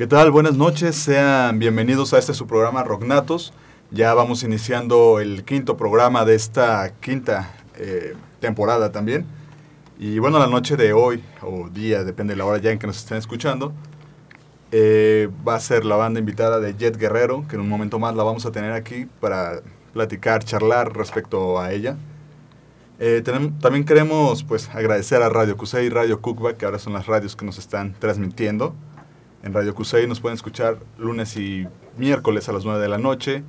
¿Qué tal? Buenas noches, sean bienvenidos a este su programa Rocknatos. Ya vamos iniciando el quinto programa de esta quinta eh, temporada también. Y bueno, la noche de hoy, o día, depende de la hora ya en que nos estén escuchando, eh, va a ser la banda invitada de Jet Guerrero, que en un momento más la vamos a tener aquí para platicar, charlar respecto a ella. Eh, también queremos pues agradecer a Radio Cusey y Radio Cookback, que ahora son las radios que nos están transmitiendo. En Radio Cusey nos pueden escuchar lunes y miércoles a las 9 de la noche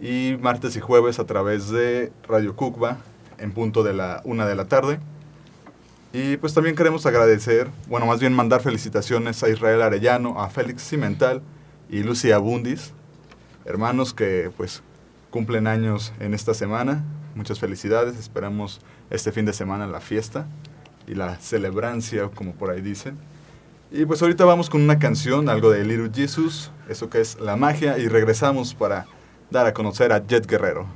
y martes y jueves a través de Radio Kukba en punto de la 1 de la tarde. Y pues también queremos agradecer, bueno, más bien mandar felicitaciones a Israel Arellano, a Félix Cimental y Lucia Bundis, hermanos que pues cumplen años en esta semana. Muchas felicidades, esperamos este fin de semana la fiesta y la celebrancia, como por ahí dicen. Y pues ahorita vamos con una canción, algo de Little Jesus, eso que es la magia, y regresamos para dar a conocer a Jet Guerrero.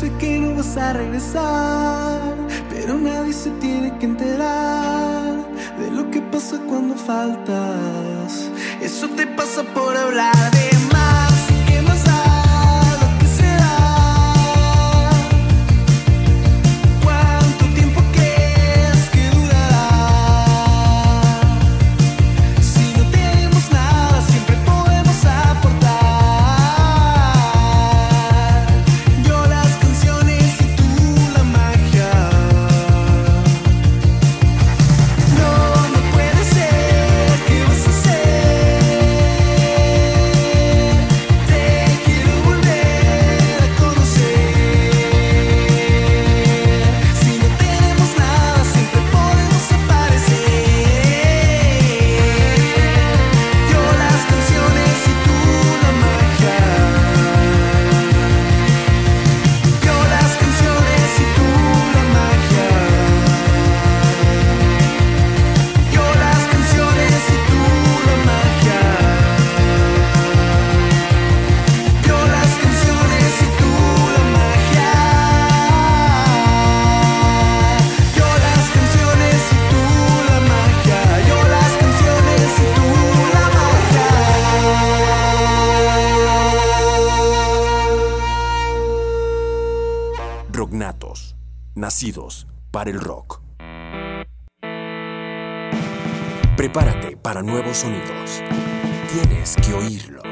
sé que no vas a regresar, pero nadie se tiene que enterar de lo que pasa cuando faltas. Eso te pasa por hablar de nuevos sonidos. Tienes que oírlo.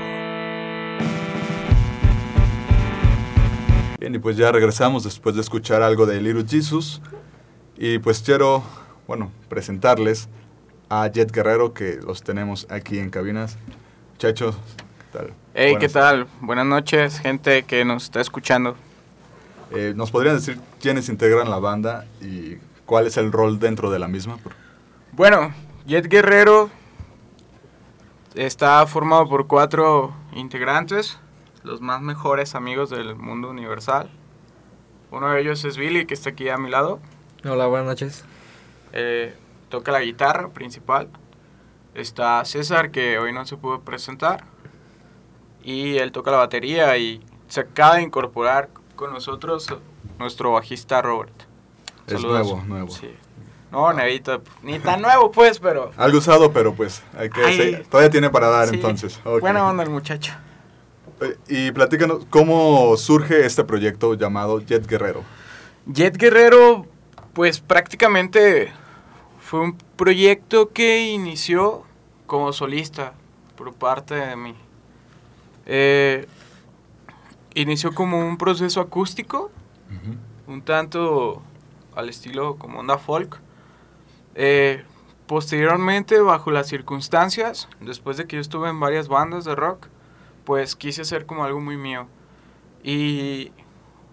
Bien, y pues ya regresamos después de escuchar algo de Little Jesus. Y pues quiero, bueno, presentarles a Jet Guerrero, que los tenemos aquí en cabinas. Muchachos, ¿qué tal? Hey, ¿qué Buenas. tal? Buenas noches, gente que nos está escuchando. Eh, ¿Nos podrían decir quiénes integran la banda y cuál es el rol dentro de la misma? Bueno, Jet Guerrero está formado por cuatro integrantes, los más mejores amigos del mundo universal. Uno de ellos es Billy, que está aquí a mi lado. Hola, buenas noches. Eh, toca la guitarra principal. Está César, que hoy no se pudo presentar. Y él toca la batería y se acaba de incorporar con nosotros nuestro bajista Robert. Es Saludos. nuevo, nuevo. Sí. No, Nevito, ni tan nuevo pues, pero... Algo usado, pero pues hay que todavía tiene para dar Sí. entonces. Ok. Buena onda el muchacho. Eh, Y platícanos, ¿cómo surge este proyecto llamado Jet Guerrero? Jet Guerrero, pues prácticamente fue un proyecto que inició como solista por parte de mí. Eh, inició como un proceso acústico, un tanto al estilo como onda folk. Eh, posteriormente, bajo las circunstancias, después de que yo estuve en varias bandas de rock, pues quise hacer como algo muy mío. Y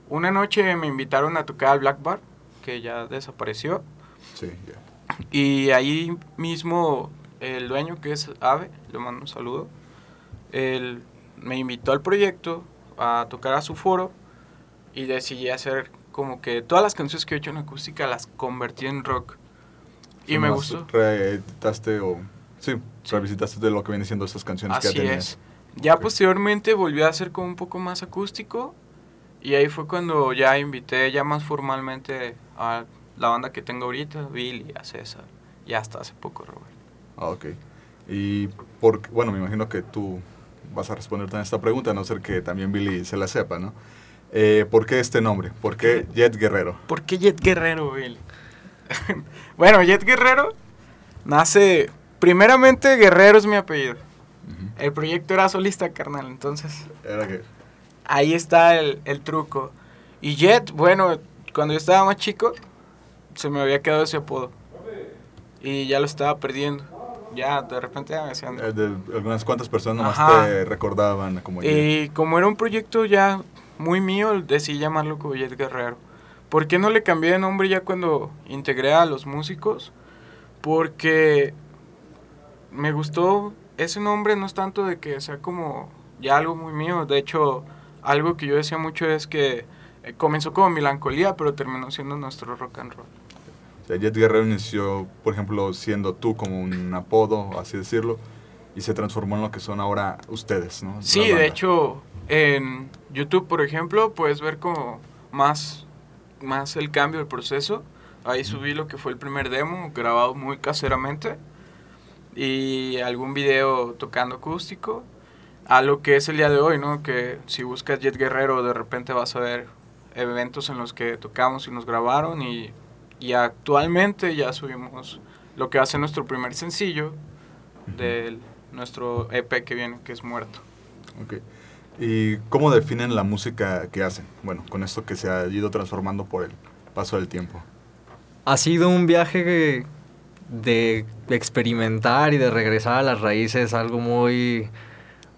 una noche me invitaron a tocar al Black Bar, que ya desapareció. Sí, ya. Y ahí mismo el dueño, que es Ave, le mando un saludo, él me invitó al proyecto a tocar a su foro y decidí hacer como que todas las canciones que he hecho en acústica las convertí en rock. Y me gustó. Reeditaste o... Sí, Sí. revisitaste de lo que vienen siendo estas canciones que Así ya tenías. es. Ya Ok. posteriormente volví a hacer como un poco más acústico y ahí fue cuando ya invité ya más formalmente a la banda que tengo ahorita, Billy, a César y hasta hace poco Robert. Ah, ok. Y por, bueno, me imagino que tú vas a responder también esta pregunta, a no ser que también Billy se la sepa, ¿no? Eh, ¿Por qué este nombre? ¿Por qué Jet Guerrero? ¿Por qué Jet Guerrero, Billy? bueno, Jet Guerrero nace... Primeramente, Guerrero es mi apellido. El proyecto era solista, carnal, entonces Era que... ahí está el, el truco. Y Jet, bueno, cuando yo estaba más chico, se me había quedado ese apodo. Y ya lo estaba perdiendo. Ya, de repente ya me decían... eh, de algunas cuantas personas Ajá. te recordaban como Jet. Y como era un proyecto ya muy mío, decidí llamarlo como Jet Guerrero. ¿Por qué no le cambié de nombre ya cuando integré a los músicos? Porque me gustó ese nombre, no es tanto de que sea como ya algo muy mío. De hecho, algo que yo decía mucho es que eh, comenzó como melancolía, pero terminó siendo nuestro rock and roll. O sea, Jet Guerrero inició, por ejemplo, siendo tú como un apodo, así decirlo, y se transformó en lo que son ahora ustedes, ¿no? Sí, de hecho, en YouTube, por ejemplo, puedes ver como más, más el cambio del proceso. Ahí subí lo que fue el primer demo, grabado muy caseramente, y algún video tocando acústico, a lo que es el día de hoy, ¿no? Que si buscas Jet Guerrero, de repente vas a ver eventos en los que tocamos y nos grabaron, y, y actualmente ya subimos lo que ser nuestro primer sencillo de nuestro EP que viene, que es Muerto. Ok. ¿Y cómo definen la música que hacen? Bueno, con esto que se ha ido transformando por el paso del tiempo. Ha sido un viaje de experimentar y de regresar a las raíces, algo muy,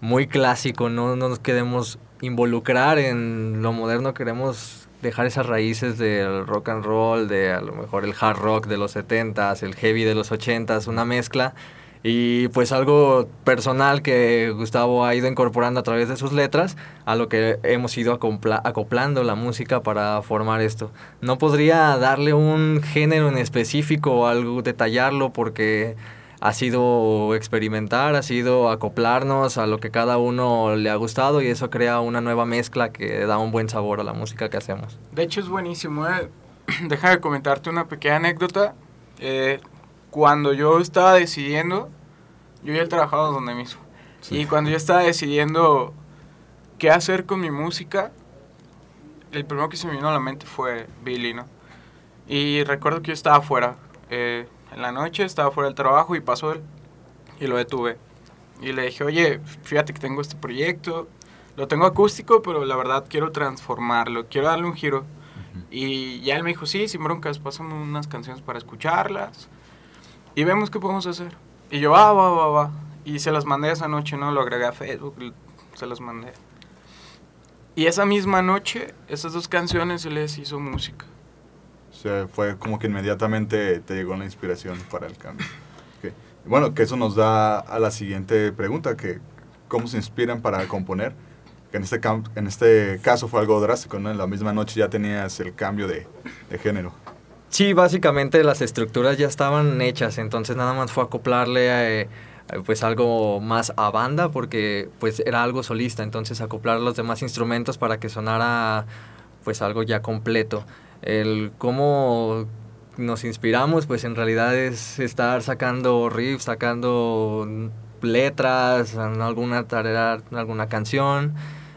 muy clásico. No, no nos queremos involucrar en lo moderno, queremos dejar esas raíces del rock and roll, de a lo mejor el hard rock de los 70s, el heavy de los 80s, una mezcla. Y pues algo personal que Gustavo ha ido incorporando a través de sus letras, a lo que hemos ido acopla- acoplando la música para formar esto. No podría darle un género en específico o algo, detallarlo porque ha sido experimentar, ha sido acoplarnos a lo que cada uno le ha gustado y eso crea una nueva mezcla que da un buen sabor a la música que hacemos. De hecho es buenísimo. ¿eh? Deja de comentarte una pequeña anécdota. Eh, cuando yo estaba decidiendo, yo ya he trabajado donde mismo. Sí. Y cuando yo estaba decidiendo qué hacer con mi música, el primero que se me vino a la mente fue Billy, ¿no? Y recuerdo que yo estaba afuera, eh, en la noche estaba fuera del trabajo y pasó él y lo detuve. Y le dije, oye, fíjate que tengo este proyecto, lo tengo acústico, pero la verdad quiero transformarlo, quiero darle un giro. Y ya él me dijo, sí, sin broncas, pásame unas canciones para escucharlas y vemos qué podemos hacer. Y yo, va, va, va, va. Y se las mandé esa noche, ¿no? Lo agregué a Facebook, se las mandé. Y esa misma noche, esas dos canciones se les hizo música. O sea, fue como que inmediatamente te llegó la inspiración para el cambio. Okay. Bueno, que eso nos da a la siguiente pregunta, que cómo se inspiran para componer. En este, en este caso fue algo drástico, ¿no? En la misma noche ya tenías el cambio de, de género. Sí, básicamente las estructuras ya estaban hechas, entonces nada más fue acoplarle eh, pues algo más a banda porque pues era algo solista, entonces acoplar los demás instrumentos para que sonara pues algo ya completo. El cómo nos inspiramos pues en realidad es estar sacando riffs, sacando letras, alguna tarea, alguna canción,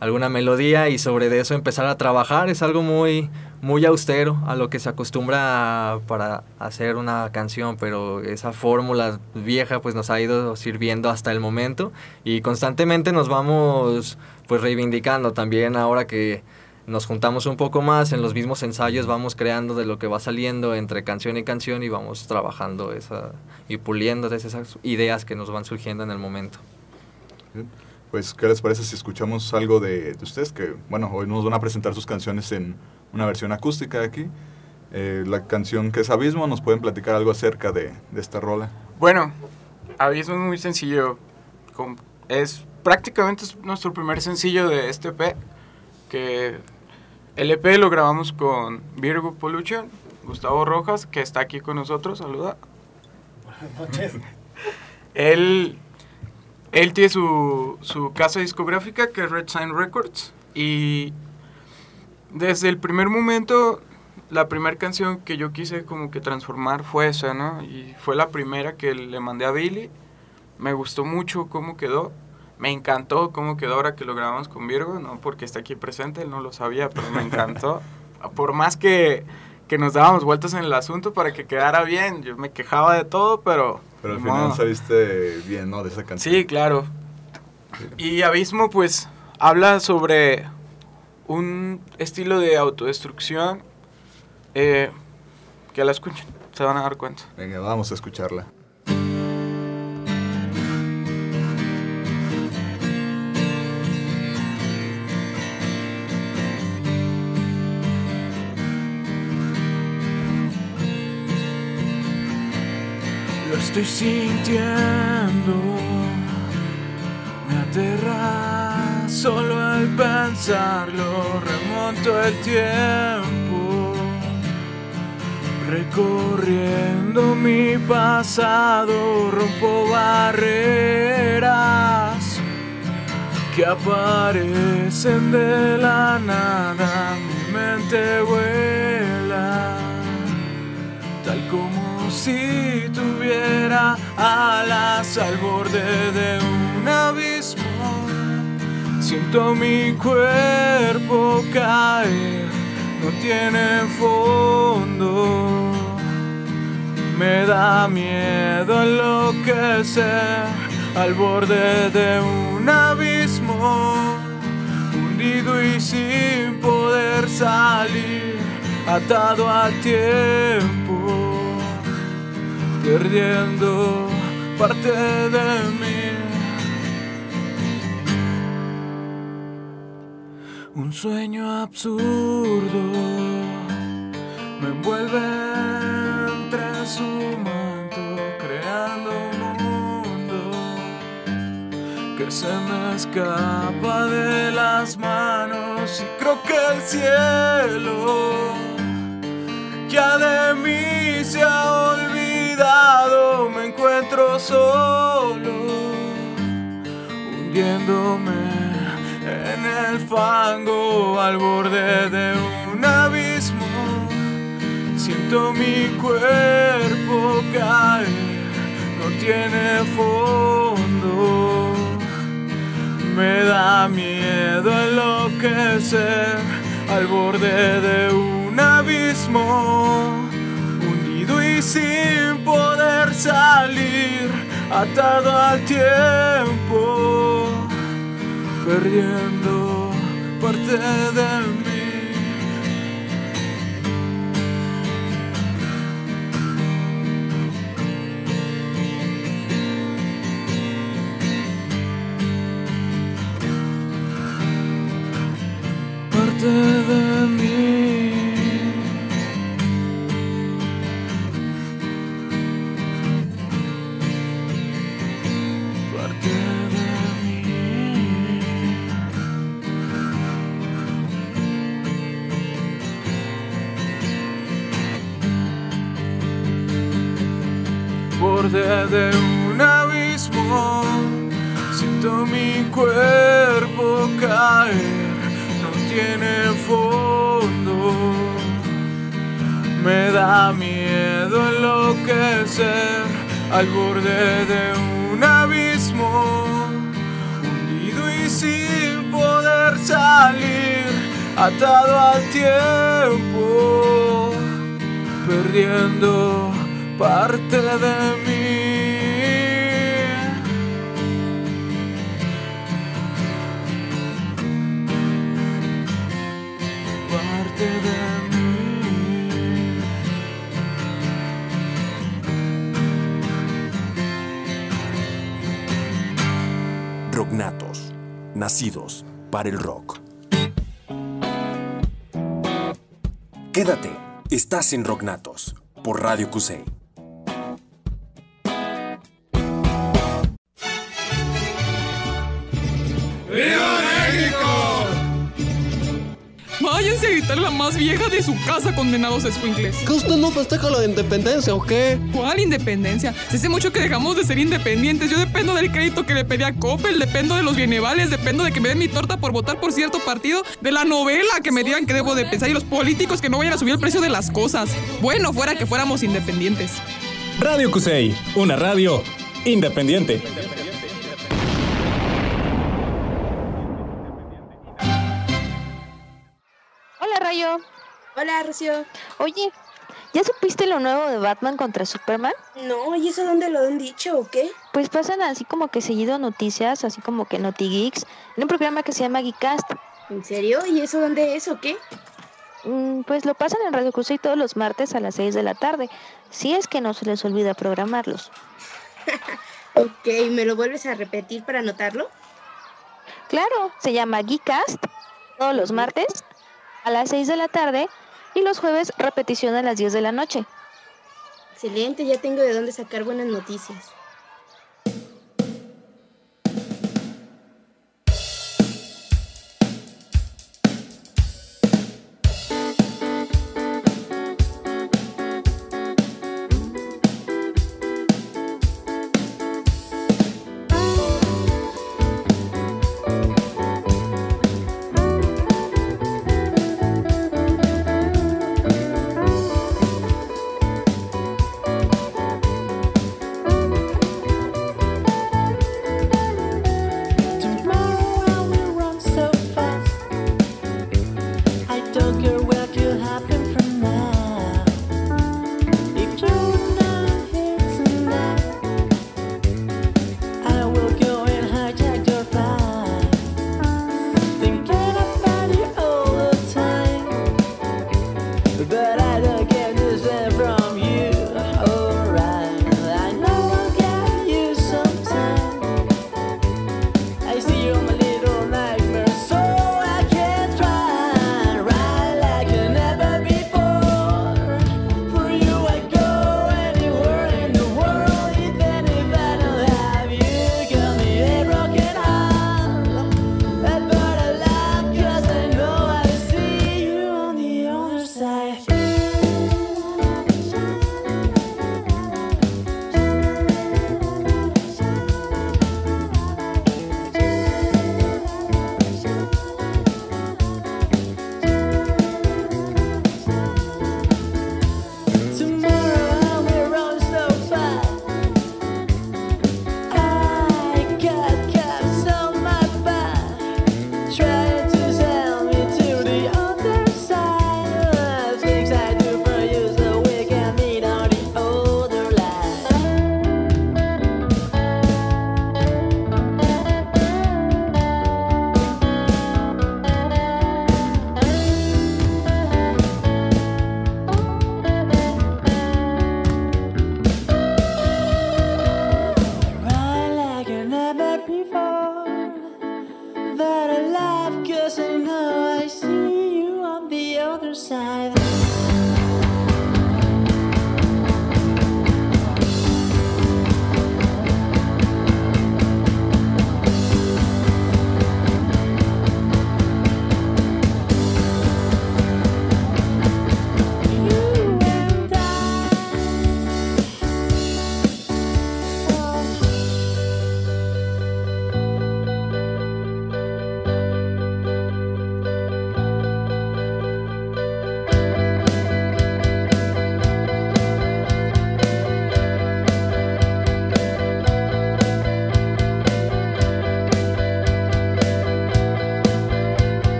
alguna melodía y sobre eso empezar a trabajar es algo muy muy austero a lo que se acostumbra para hacer una canción, pero esa fórmula vieja pues nos ha ido sirviendo hasta el momento y constantemente nos vamos pues reivindicando también ahora que nos juntamos un poco más en los mismos ensayos vamos creando de lo que va saliendo entre canción y canción y vamos trabajando esa y puliendo esas ideas que nos van surgiendo en el momento. Pues, ¿qué les parece si escuchamos algo de, de ustedes? Que, bueno, hoy nos van a presentar sus canciones en una versión acústica de aquí. Eh, la canción que es Abismo, ¿nos pueden platicar algo acerca de, de esta rola? Bueno, Abismo es muy sencillo. Es prácticamente nuestro primer sencillo de este EP. Que el EP lo grabamos con Virgo Pollution, Gustavo Rojas, que está aquí con nosotros. Saluda. Buenas noches. él, él tiene su, su casa discográfica que es Red Sign Records. Y desde el primer momento, la primera canción que yo quise como que transformar fue esa, ¿no? Y fue la primera que le mandé a Billy. Me gustó mucho cómo quedó. Me encantó cómo quedó ahora que lo grabamos con Virgo, no porque está aquí presente, él no lo sabía, pero me encantó. Por más que, que nos dábamos vueltas en el asunto para que quedara bien, yo me quejaba de todo, pero... Pero al final saliste bien, ¿no? De esa canción. Sí, claro. Y Abismo, pues, habla sobre un estilo de autodestrucción eh, que la escuchen, se van a dar cuenta. Venga, vamos a escucharla. Lo estoy sintiendo, me aterra Solo al pensarlo remonto el tiempo, recorriendo mi pasado, rompo barreras que aparecen de la nada, mi mente vuela, tal como si tuviera alas al borde de un abismo Siento mi cuerpo caer, no tiene fondo. Me da miedo enloquecer al borde de un abismo, hundido y sin poder salir, atado al tiempo, perdiendo parte de mí. Sueño absurdo me envuelve entre su manto, creando un mundo que se me escapa de las manos. Y creo que el cielo ya de mí se ha olvidado, me encuentro solo, hundiéndome el fango al borde de un abismo. Siento mi cuerpo caer, no tiene fondo. Me da miedo enloquecer al borde de un abismo y sin poder salir, atado al tiempo, perdiendo parte de mí. De un abismo, siento mi cuerpo caer, no tiene fondo. Me da miedo enloquecer al borde de un abismo, hundido y sin poder salir, atado al tiempo, perdiendo parte de mí. Nacidos para el rock. Quédate, estás en Rocknatos por Radio Cusey. La más vieja de su casa, condenados escuincles. ¿Que usted no festeja la independencia o qué? ¿Cuál independencia? Se hace mucho que dejamos de ser independientes. Yo dependo del crédito que le pedí a Coppel, dependo de los bienevales, dependo de que me den mi torta por votar por cierto partido, de la novela que me digan que debo de pensar y los políticos que no vayan a subir el precio de las cosas. Bueno, fuera que fuéramos independientes. Radio Cusey, una radio independiente. Hola, Rocío. Oye, ¿ya supiste lo nuevo de Batman contra Superman? No, ¿y eso dónde lo han dicho o qué? Pues pasan así como que seguido noticias, así como que NotiGeeks, en un programa que se llama Geekcast. ¿En serio? ¿Y eso dónde es o qué? Mm, pues lo pasan en Radio Cruz todos los martes a las 6 de la tarde, si es que no se les olvida programarlos. Ok, ¿me lo vuelves a repetir para anotarlo? Claro, se llama Geekcast, todos los martes a las 6 de la tarde y los jueves repetición a las 10 de la noche. Excelente, ya tengo de dónde sacar buenas noticias.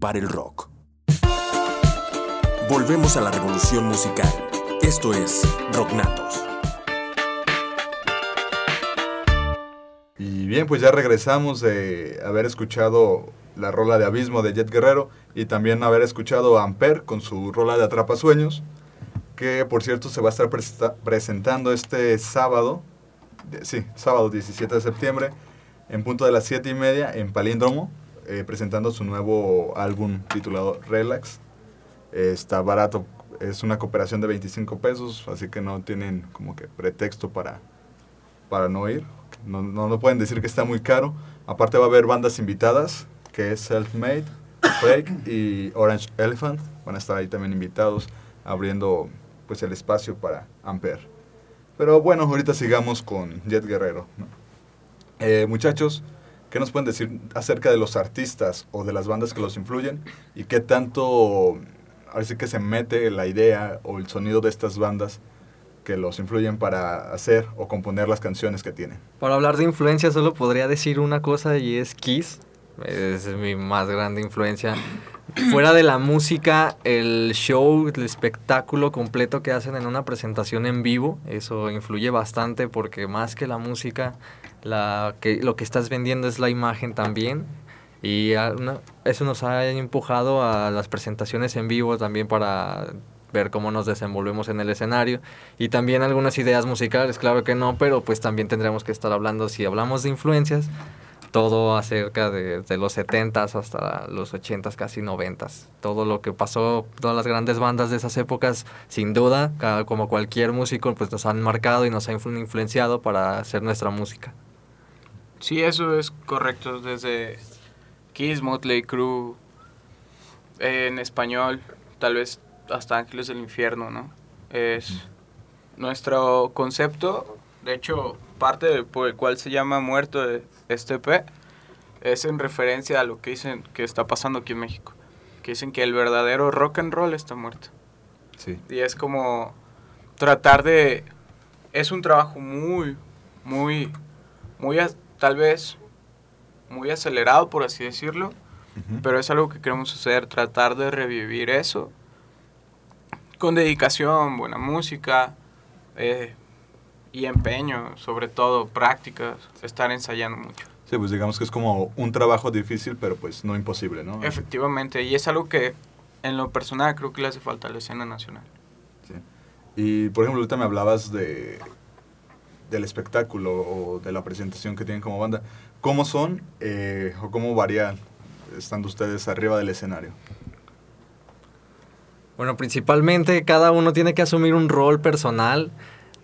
Para el rock. Volvemos a la revolución musical. Esto es Rocknatos. Y bien, pues ya regresamos de haber escuchado la rola de Abismo de Jet Guerrero y también haber escuchado a Amper con su rola de Atrapasueños, que por cierto se va a estar presentando este sábado, sí, sábado 17 de septiembre, en punto de las 7 y media en Palíndromo, eh, presentando su nuevo álbum titulado Relax. Eh, está barato, es una cooperación de 25 pesos, así que no tienen como que pretexto para, para no ir. No, no, no pueden decir que está muy caro. Aparte va a haber bandas invitadas, que es Self-Made, Flake y Orange Elephant. Van a estar ahí también invitados, abriendo pues el espacio para Ampere. Pero bueno, ahorita sigamos con Jet Guerrero. ¿no? Eh, muchachos, ¿qué nos pueden decir acerca de los artistas o de las bandas que los influyen? ¿Y qué tanto, sí que se mete la idea o el sonido de estas bandas que los influyen para hacer o componer las canciones que tienen? Para hablar de influencia solo podría decir una cosa y es Kiss. Es mi más grande influencia. Fuera de la música, el show, el espectáculo completo que hacen en una presentación en vivo, eso influye bastante porque más que la música, la que, lo que estás vendiendo es la imagen también. Y una- eso nos ha empujado a las presentaciones en vivo también para ver cómo nos desenvolvemos en el escenario y también algunas ideas musicales, claro que no, pero pues también tendremos que estar hablando, si hablamos de influencias, todo acerca de, de los 70s hasta los 80s, casi 90s. Todo lo que pasó, todas las grandes bandas de esas épocas, sin duda, como cualquier músico, pues nos han marcado y nos han influ- influenciado para hacer nuestra música. Sí, eso es correcto. Desde Kiss, Motley Crue, eh, en español, tal vez hasta Ángeles del Infierno, ¿no? Es nuestro concepto, de hecho, parte de- por el cual se llama Muerto de este EP, es en referencia a lo que dicen que está pasando aquí en México. Que dicen que el verdadero rock and roll está muerto. Sí. Y es como tratar de... Es un trabajo muy, muy, muy, tal vez, muy acelerado, por así decirlo. Pero es algo que queremos hacer, tratar de revivir eso. Con dedicación, buena música eh, y empeño, sobre todo prácticas, estar ensayando mucho. Sí, pues digamos que es como un trabajo difícil, pero pues no imposible, ¿no? Efectivamente, y es algo que en lo personal creo que le hace falta a la escena nacional. Sí. Y por ejemplo, ahorita me hablabas de del espectáculo o de la presentación que tienen como banda. ¿Cómo son eh, o cómo varían estando ustedes arriba del escenario? Bueno, principalmente cada uno tiene que asumir un rol personal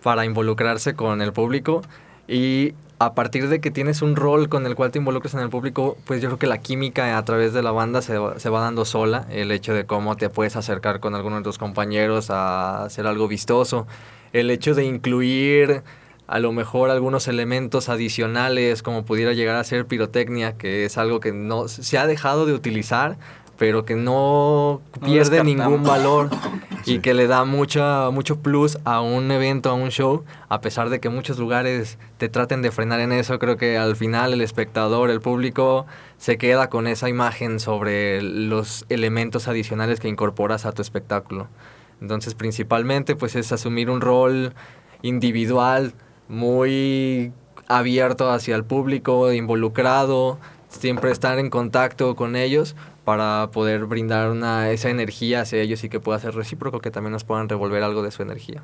para involucrarse con el público y a partir de que tienes un rol con el cual te involucras en el público, pues yo creo que la química a través de la banda se se va dando sola, el hecho de cómo te puedes acercar con alguno de tus compañeros a hacer algo vistoso, el hecho de incluir a lo mejor algunos elementos adicionales como pudiera llegar a ser pirotecnia, que es algo que no se ha dejado de utilizar, pero que no No pierde ningún valor y que le da mucha, mucho plus a un evento, a un show, a pesar de que muchos lugares te traten de frenar en eso, creo que al final el espectador, el público, se queda con esa imagen sobre los elementos adicionales que incorporas a tu espectáculo. Entonces, principalmente, pues es asumir un rol individual, muy abierto hacia el público, involucrado, siempre estar en contacto con ellos para poder brindar una, esa energía hacia ellos y que pueda ser recíproco, que también nos puedan revolver algo de su energía.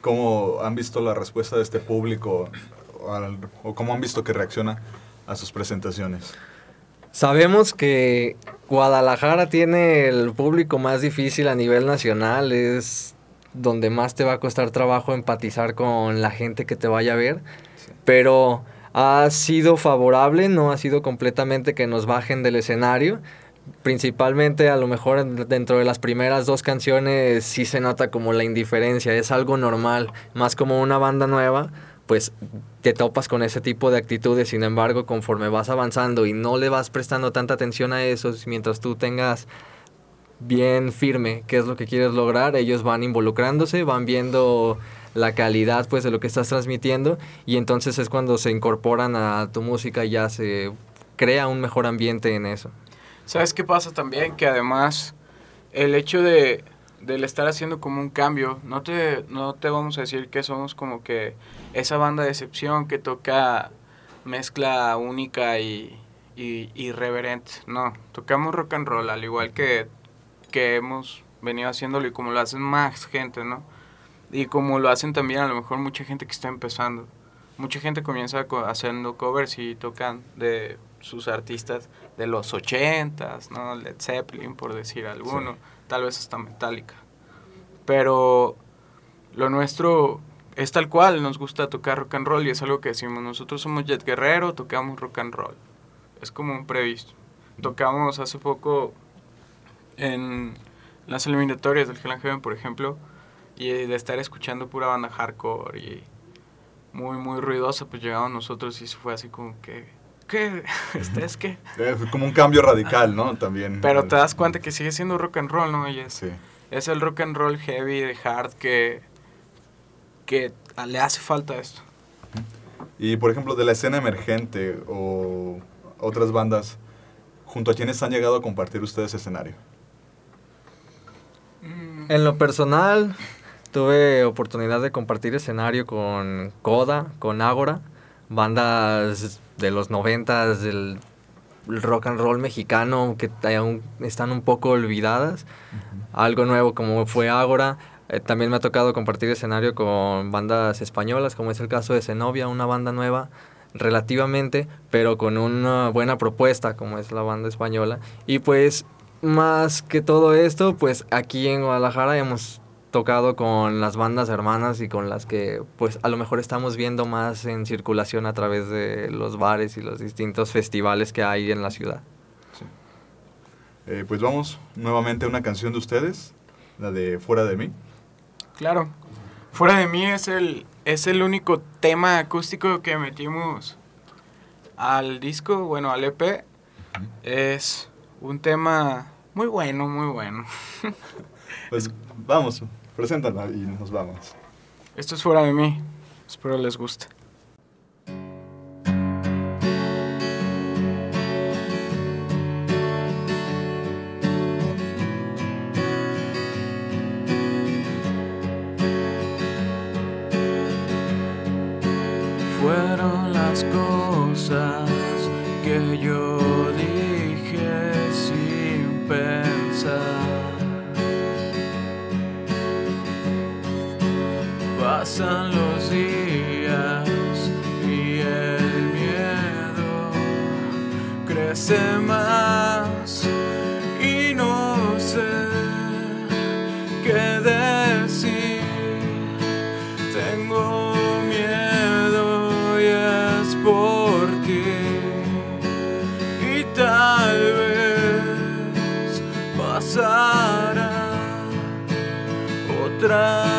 ¿Cómo han visto la respuesta de este público al- o cómo han visto que reacciona a sus presentaciones? Sabemos que Guadalajara tiene el público más difícil a nivel nacional, es donde más te va a costar trabajo empatizar con la gente que te vaya a ver, pero ha sido favorable, no ha sido completamente que nos bajen del escenario. Principalmente a lo mejor en- dentro de las primeras dos canciones sí se nota como la indiferencia, es algo normal, más como una banda nueva, pues te topas con ese tipo de actitudes, sin embargo conforme vas avanzando y no le vas prestando tanta atención a eso, mientras tú tengas bien firme qué es lo que quieres lograr, ellos van involucrándose, van viendo la calidad pues de lo que estás transmitiendo y entonces es cuando se incorporan a tu música y ya se crea un mejor ambiente en eso. ¿Sabes qué pasa también? Que además el hecho de del estar haciendo como un cambio, no te, no te vamos a decir que somos como que esa banda de excepción que toca mezcla única y, y irreverente. No, tocamos rock and roll, al igual que, que hemos venido haciéndolo y como lo hacen más gente, ¿no? Y como lo hacen también a lo mejor mucha gente que está empezando. Mucha gente comienza co- haciendo covers y tocan de sus artistas de los ochentas, ¿no? Led Zeppelin, por decir alguno. Tal vez hasta Metallica. Pero lo nuestro es tal cual, nos gusta tocar rock and roll y es algo que decimos. Nosotros somos Jet Guerrero, tocamos rock and roll. Es como un previsto. Tocamos hace poco en las eliminatorias del Hell Heaven, por ejemplo, y de estar escuchando pura banda hardcore y muy, muy ruidosa, pues llegamos nosotros y fue así como que, ¿qué? ¿Ustedes qué? Fue como un cambio radical, ¿no? También. Pero te das cuenta que sigue siendo rock and roll, ¿no? Y es, Sí. es el rock and roll heavy de hard que, que le hace falta esto. Y por ejemplo, de la escena emergente o otras bandas, ¿junto a quienes han llegado a compartir ustedes escenario? En lo personal, tuve oportunidad de compartir escenario con Coda, con Ágora, bandas de los noventas del rock and roll mexicano que aún están un poco olvidadas. Algo nuevo como fue Ágora. Eh, también me ha tocado compartir escenario con bandas españolas, como es el caso de Zenobia, una banda nueva relativamente, pero con una buena propuesta, como es la banda española. Y pues, más que todo esto, pues aquí en Guadalajara hemos tocado con las bandas hermanas y con las que pues a lo mejor estamos viendo más en circulación a través de los bares y los distintos festivales que hay en la ciudad. Eh, pues vamos nuevamente a una canción de ustedes, la de Fuera de mí. Claro. Fuera de mí es el, es el único tema acústico que metimos al disco, bueno, al EP. Es un tema muy bueno, muy bueno. Pues vamos, preséntala y nos vamos. Esto es fuera de mí. Espero les guste. Crece más y no sé qué decir. Tengo miedo y es por ti y tal vez pasará otra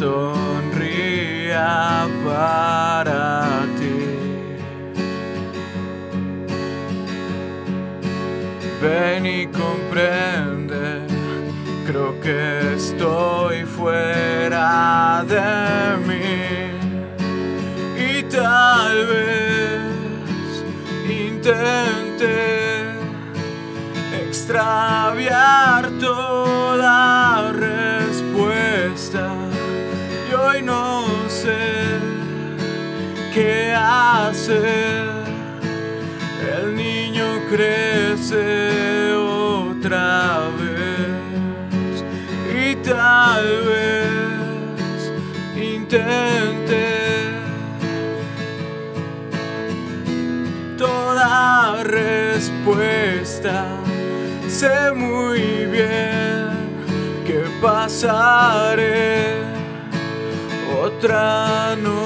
sonría para ti. Ven y comprende, creo que estoy fuera de mí y tal vez intente extraviar El niño crece otra vez y tal vez intente toda respuesta. Sé muy bien que pasaré otra noche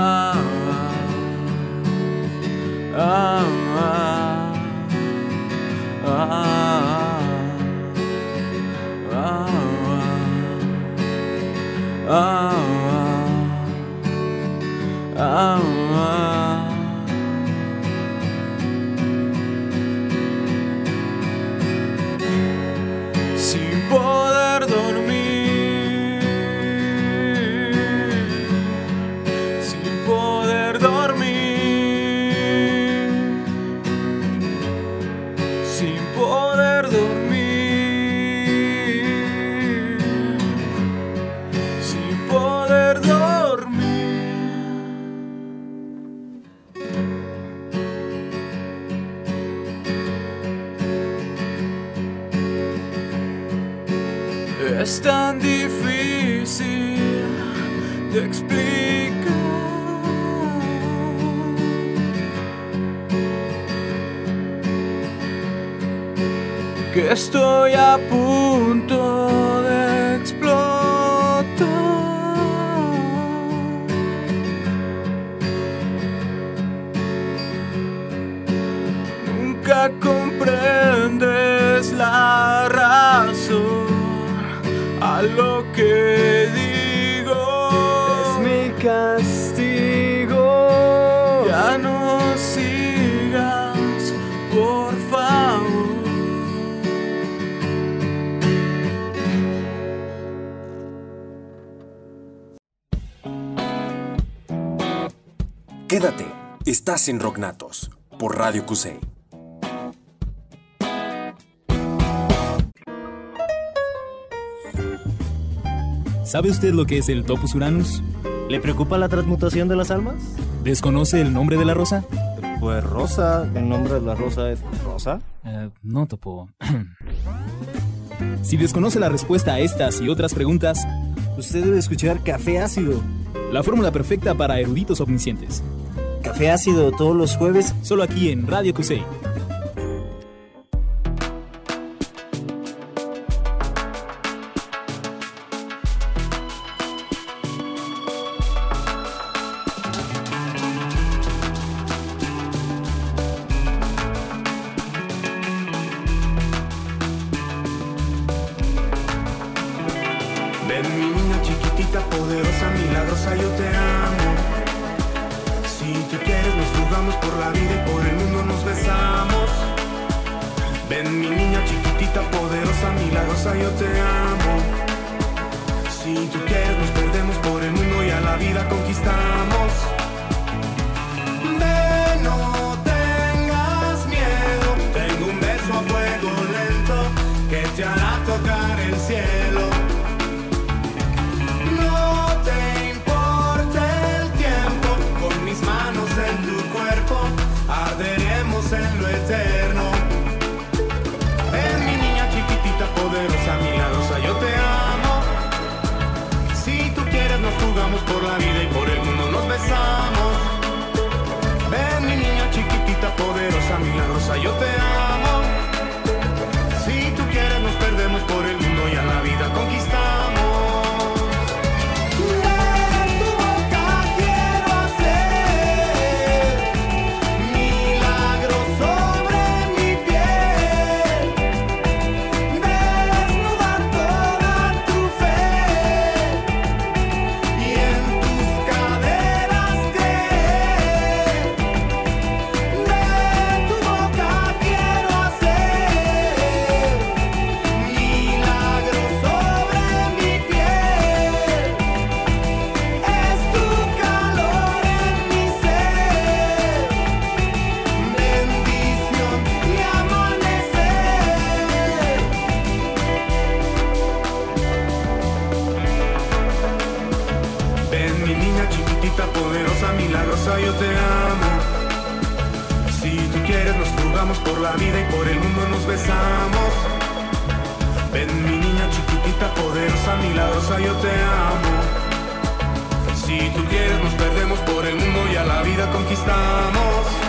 oh, ah ah. Tan difícil de explicar. Que estoy a punto estás en Rocknatos por Radio Cusey. ¿Sabe usted lo que es el Topus Uranus? ¿Le preocupa la transmutación de las almas? ¿Desconoce el nombre de la rosa? Pues Rosa, el nombre de la rosa es Rosa. Eh, no, Topo. si desconoce la respuesta a estas y otras preguntas, Usted debe escuchar Café Ácido. la fórmula perfecta para eruditos omniscientes. Café Ácido todos los jueves. Solo aquí en Radio Cusey. Si tú quieres nos jugamos por la vida y por el mundo nos besamos. Ven mi niña chiquitita, poderosa, milagrosa, yo te amo. Si tú quieres nos perdemos por el mundo y a la vida conquistamos. Ven mi niña chiquitita, poderosa, milagrosa, yo te amo. Si tú quieres nos perdemos por el mundo y a la vida conquistamos.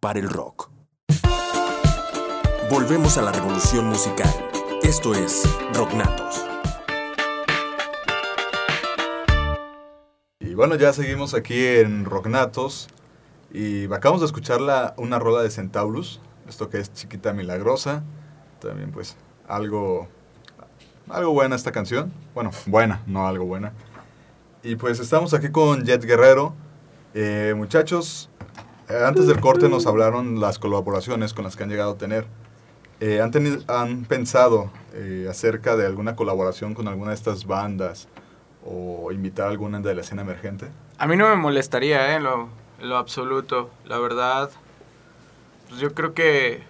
Para el rock. Volvemos a la revolución musical. Esto es Rocknatos. Y bueno, ya seguimos aquí en Rocknatos. Y acabamos de escuchar la- una rola de Centaurus. Esto que es Chiquita Milagrosa. También pues algo, algo buena esta canción. Bueno, buena, no algo buena. Y pues estamos aquí con Jet Guerrero. Eh, muchachos, antes del corte nos hablaron las colaboraciones con las que han llegado a tener. Eh, ¿han, tenido, ¿Han pensado eh, acerca de alguna colaboración con alguna de estas bandas o invitar a alguna de la escena emergente? A mí no me molestaría, ¿eh? En lo, lo absoluto. La verdad, pues yo creo que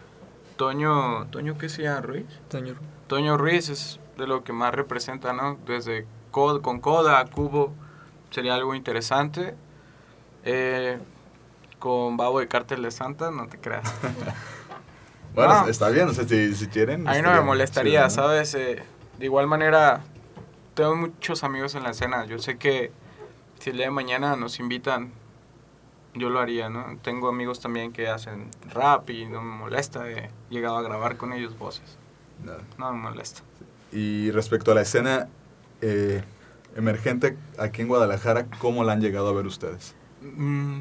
Toño... ¿Toño qué se llama, Ruiz? Toño. Toño Ruiz es de lo que más representa, ¿no? Desde Cod- con Coda, Cubo, sería algo interesante. Eh, con Babo de Cártel de Santa, no te creas. Bueno, No. está bien, o sea, si, si quieren. A mí no me molestaría. ¿sabes? Eh, de igual manera, tengo muchos amigos en la escena. Yo sé que si el día de mañana nos invitan, yo lo haría, ¿no? Tengo amigos también que hacen rap y no me molesta. He llegado a grabar con ellos voces. No. No me molesta. Y respecto a la escena eh, emergente aquí en Guadalajara, ¿cómo la han llegado a ver ustedes? Mm,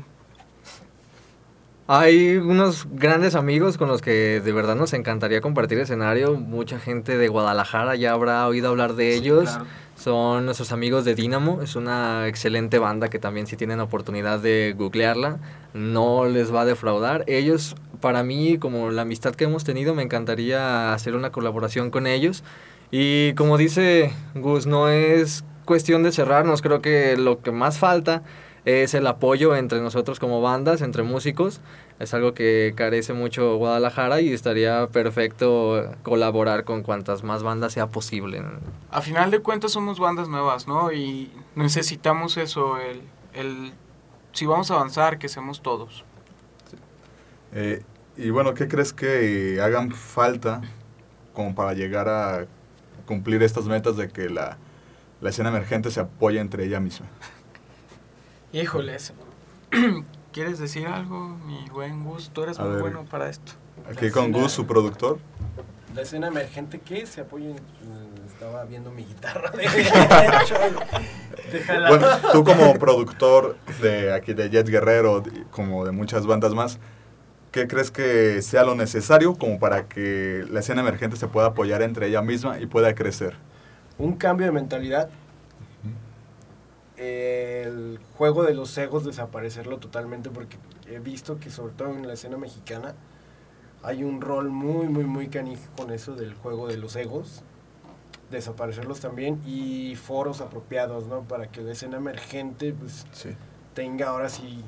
Hay unos grandes amigos con los que de verdad nos encantaría compartir escenario. Mucha gente de Guadalajara ya habrá oído hablar de ellos. claro. Son nuestros amigos de Dynamo. Es una excelente banda que también si tienen oportunidad de googlearla, no les va a defraudar. Ellos, para mí, como la amistad que hemos tenido, me encantaría hacer una colaboración con ellos. Y como dice Gus, no es cuestión de cerrarnos. Creo que lo que más falta es el apoyo entre nosotros como bandas, entre músicos. Es algo que carece mucho Guadalajara y estaría perfecto colaborar con cuantas más bandas sea posible. a final de cuentas somos bandas nuevas, ¿no? Y necesitamos eso, el, el si vamos a avanzar, que seamos todos. Eh, y bueno, ¿qué crees que hagan falta como para llegar a cumplir estas metas de que la, la escena emergente se apoye entre ella misma? Híjoles. ¿Quieres decir algo, mi buen Gus? Tú eres A muy ver. bueno para esto. Aquí con Gus, su productor. La escena emergente que se apoya en- Estaba viendo mi guitarra. De. Bueno, tú como productor de aquí de Jet Guerrero, como de muchas bandas más, ¿qué crees que sea lo necesario como para que la escena emergente se pueda apoyar entre ella misma y pueda crecer? un cambio de mentalidad. El juego de los egos desaparecerlo totalmente porque he visto que sobre todo en la escena mexicana hay un rol muy muy muy canijo con eso del juego de los egos. Desaparecerlos también y foros apropiados, ¿no? Para que la escena emergente pues tenga ahora sí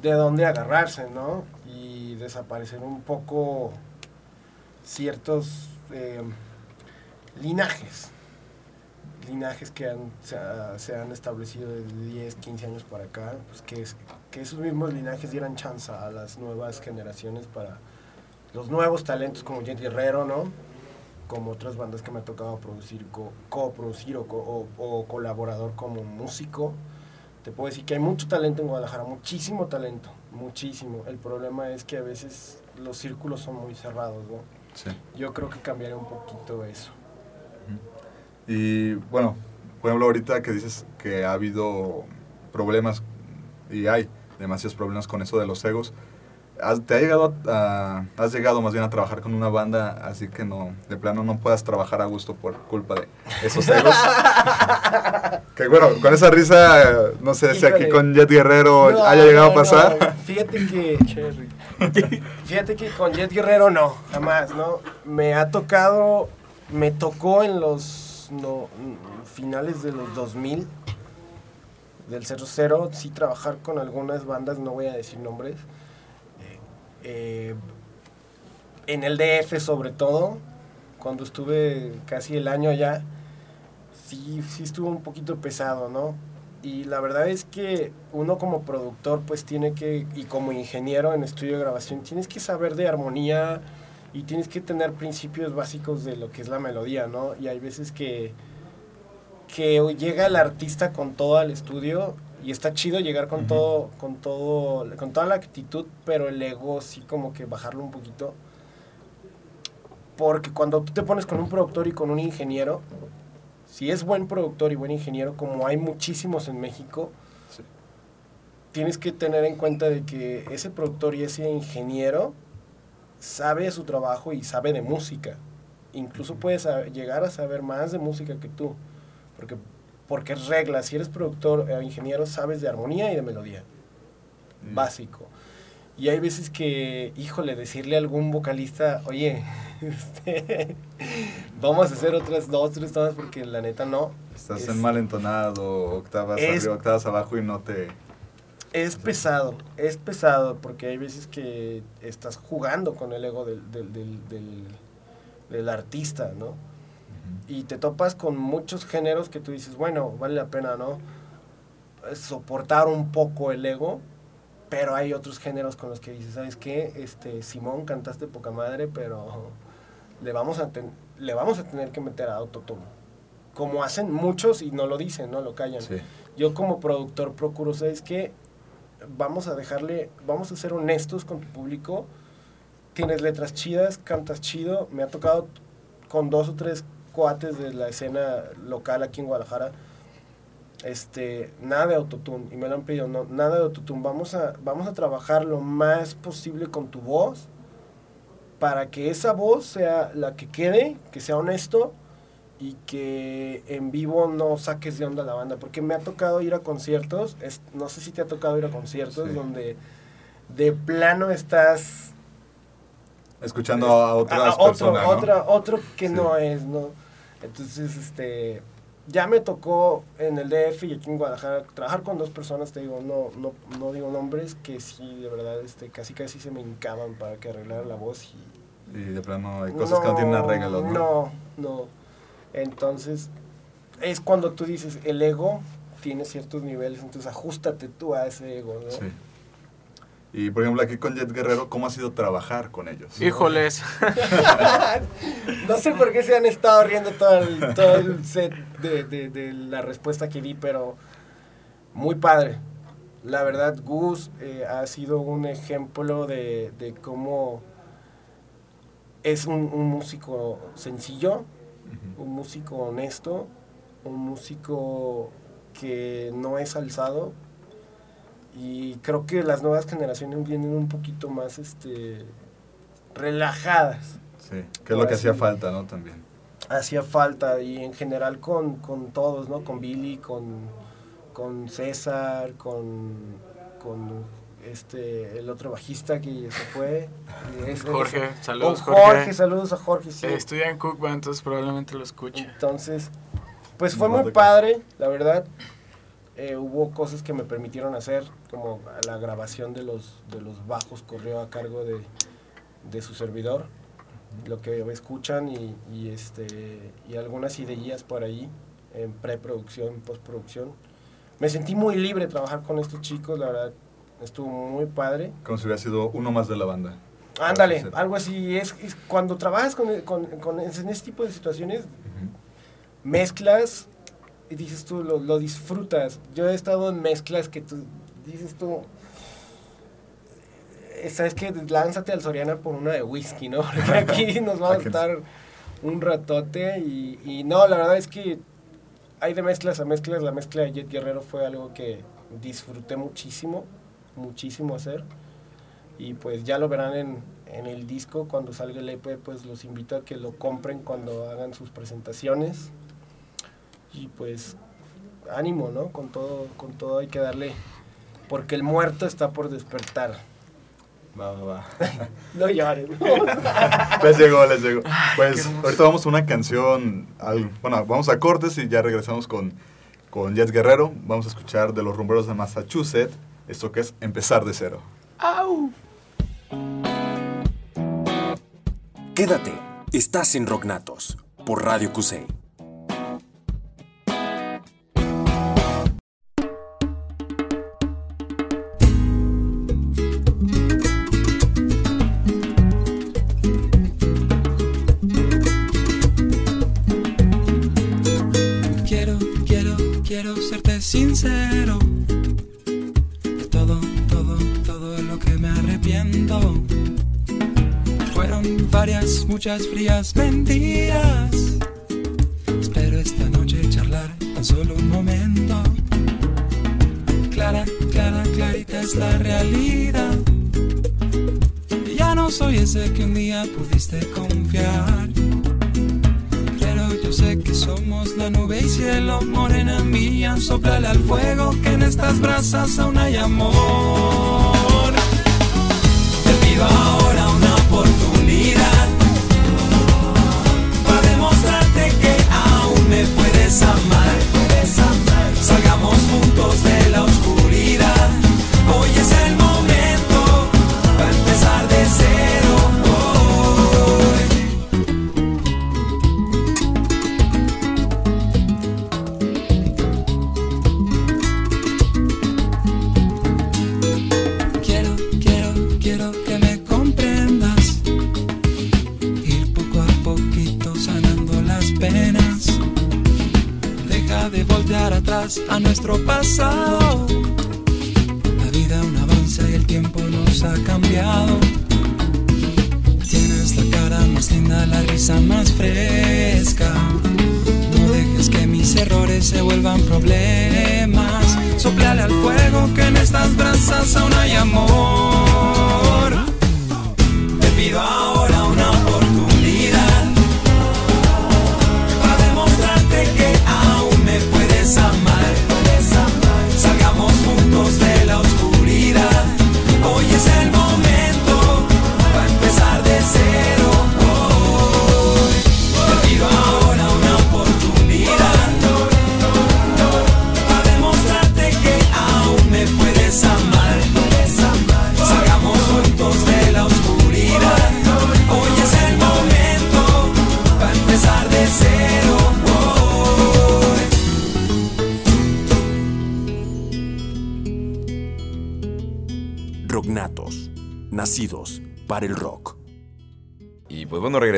de dónde agarrarse, ¿no? Y desaparecer un poco ciertos eh, linajes linajes que han, se, ha- se han establecido de 10, 15 años para acá, pues que, es- que esos mismos linajes dieran chance a las nuevas generaciones para los nuevos talentos como Jet Guerrero, ¿no? Como otras bandas que me ha tocado producir, co- coproducir o, co- o- o colaborador como músico. Te puedo decir que hay mucho talento en Guadalajara, muchísimo talento, muchísimo. El problema es que a veces los círculos son muy cerrados, ¿no? Sí. Yo creo que cambiaría un poquito eso. Y bueno, por ejemplo, ahorita que dices que ha habido problemas y hay demasiados problemas con eso de los egos, ¿has- ¿te ha llegado a, has llegado más bien a trabajar con una banda así que no, de plano no puedas trabajar a gusto por culpa de esos egos? que bueno, con esa risa, no sé si aquí con Jet Guerrero No, haya llegado no, a pasar. no. Fíjate que. Fíjate que con Jet Guerrero no, jamás, ¿no? Me ha tocado. Me tocó en los no, finales de los 2000 del 00, sí trabajar con algunas bandas, no voy a decir nombres. eh, eh, en el DF sobre todo, cuando estuve casi el año allá, sí, sí estuvo un poquito pesado, ¿no? Y la verdad es que uno como productor pues tiene que, y como ingeniero en estudio de grabación, tienes que saber de armonía y tienes que tener principios básicos de lo que es la melodía, ¿no? Y hay veces que, que llega el artista con todo al estudio Y está chido llegar con todo, con todo, con toda la actitud, pero el ego sí como que bajarlo un poquito. Porque cuando tú te pones con un productor y con un ingeniero, si es buen productor y buen ingeniero, como hay muchísimos en México, tienes que tener en cuenta de que ese productor y ese ingeniero sabe su trabajo y sabe de música. Incluso puedes llegar a saber más de música que tú. Porque, porque es regla. Si eres productor o ingeniero, sabes de armonía y de melodía. Básico. Y hay veces que, híjole, decirle a algún vocalista, oye, este, vamos a hacer otras dos, tres tomas porque la neta no. Estás Es- en mal entonado, octavas Es- arriba, octavas abajo y no te... Es pesado, es pesado, porque hay veces que estás jugando con el ego del, del, del, del- del artista, ¿no? Y te topas con muchos géneros que tú dices, bueno, vale la pena, ¿no? Soportar un poco el ego, pero hay otros géneros con los que dices, ¿sabes qué? Este, Simón, cantaste poca madre, pero le vamos a, ten- le vamos a tener que meter a autotune. Como hacen muchos y no lo dicen, no lo callan. Sí. Yo como productor procuro, ¿sabes qué? Vamos a dejarle, vamos a ser honestos con tu público. Tienes letras chidas, cantas chido. Me ha tocado con dos o tres cuates de la escena local aquí en Guadalajara. Este, nada de autotune. Y me lo han pedido, no, nada de autotune. Vamos a, vamos a trabajar lo más posible con tu voz para que esa voz sea la que quede, que sea honesto y que en vivo no saques de onda a la banda. Porque me ha tocado ir a conciertos, es- no sé si te ha tocado ir a conciertos Sí. donde de plano estás Escuchando a otras a- a otro, personas, ¿no? otra- otro que Sí. no es, ¿no? Entonces, este, ya me tocó en el DF y aquí en Guadalajara trabajar con dos personas, te digo, no, no, no digo nombres, que sí, de verdad, este, casi casi se me hincaban para que arreglara la voz y Y de plano hay cosas que no tienen arreglo, ¿no? No, no. Entonces, es cuando tú dices, el ego tiene ciertos niveles, entonces ajustate tú a ese ego, ¿no? Sí. Y por ejemplo, aquí con Jet Guerrero, ¿cómo ha sido trabajar con ellos? Híjoles. no sé por qué se han estado riendo todo el, todo el set de, de- de la respuesta que di, pero muy padre. La verdad, Gus eh, ha sido un ejemplo de, de cómo es un, un músico sencillo, un músico honesto, un músico que no es alzado. Y creo que las nuevas generaciones vienen un poquito más este, relajadas. Sí, que es lo que hacía falta, ¿no? También. hacía falta y en general con, con todos, ¿no? Con Billy, con, con César, con, con este el otro bajista que se fue. Es- Jorge, es- saludos, con Jorge. Jorge. saludos a Jorge, sí. Eh, Estudia en Cookba, entonces probablemente lo escuche. Entonces, pues fue muy padre, la verdad. Eh, hubo cosas que me permitieron hacer, como la grabación de los, de los bajos corrió a cargo de, de su servidor, lo que escuchan y, y, este, y algunas ideas por ahí en preproducción, postproducción. Me sentí muy libre trabajar con estos chicos, la verdad, estuvo muy padre. Como si hubiera sido uno más de la banda. Ándale, algo así. Es, es cuando trabajas con, con, con- en ese tipo de situaciones, mezclas y dices tú, lo, lo disfrutas. Yo he estado en mezclas que tú dices tú, eh, sabes que lánzate al Soriana por una de whisky, ¿no? Porque aquí nos vamos a estar un ratote y, y no, la verdad es que hay de mezclas a mezclas. La mezcla de Jet Guerrero fue algo que disfruté muchísimo, muchísimo hacer. Y pues ya lo verán en, en el disco cuando salga el EP, pues los invito a que lo compren cuando hagan sus presentaciones. Y pues ánimo, ¿no? Con todo, con todo hay que darle, porque el muerto está por despertar. Va, va, va. No llores, ¿no? Les llegó, les llegó. Pues ahorita vamos a una canción, al- bueno, vamos a cortes y ya regresamos con, con Jet Guerrero. Vamos a escuchar de los rumberos de Massachusetts, esto que es Empezar de Cero. Quédate, estás en Rocknatos por Radio Cusey. Frías mentiras. Espero esta noche charlar tan solo un momento. Clara, clara, clarita es la realidad. Ya no soy ese que un día pudiste confiar. Pero yo sé que somos la nube y cielo, morena mía. Soplale al fuego que en estas brasas aún hay amor. Te pido ahora una me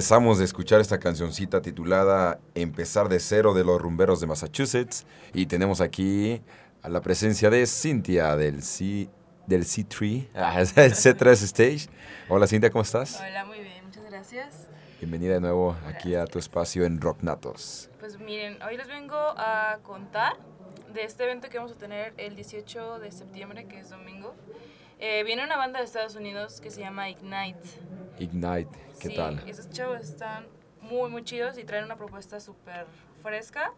regresamos de escuchar esta cancioncita titulada Empezar de cero de los rumberos de Massachusetts. Y tenemos aquí a la presencia de Cintia del C, del C3, ah, el C3 Stage. Hola Cintia, ¿cómo estás? Hola, muy bien, muchas gracias. Bienvenida de nuevo aquí a tu espacio en Rocknatos. Pues miren, hoy les vengo a contar de este evento que vamos a tener el 18 de septiembre, que es domingo. Eh, viene una banda de Estados Unidos que se llama Ignite. Ignite, ¿qué Sí, tal? Esos chavos están muy, muy chidos y traen una propuesta súper fresca.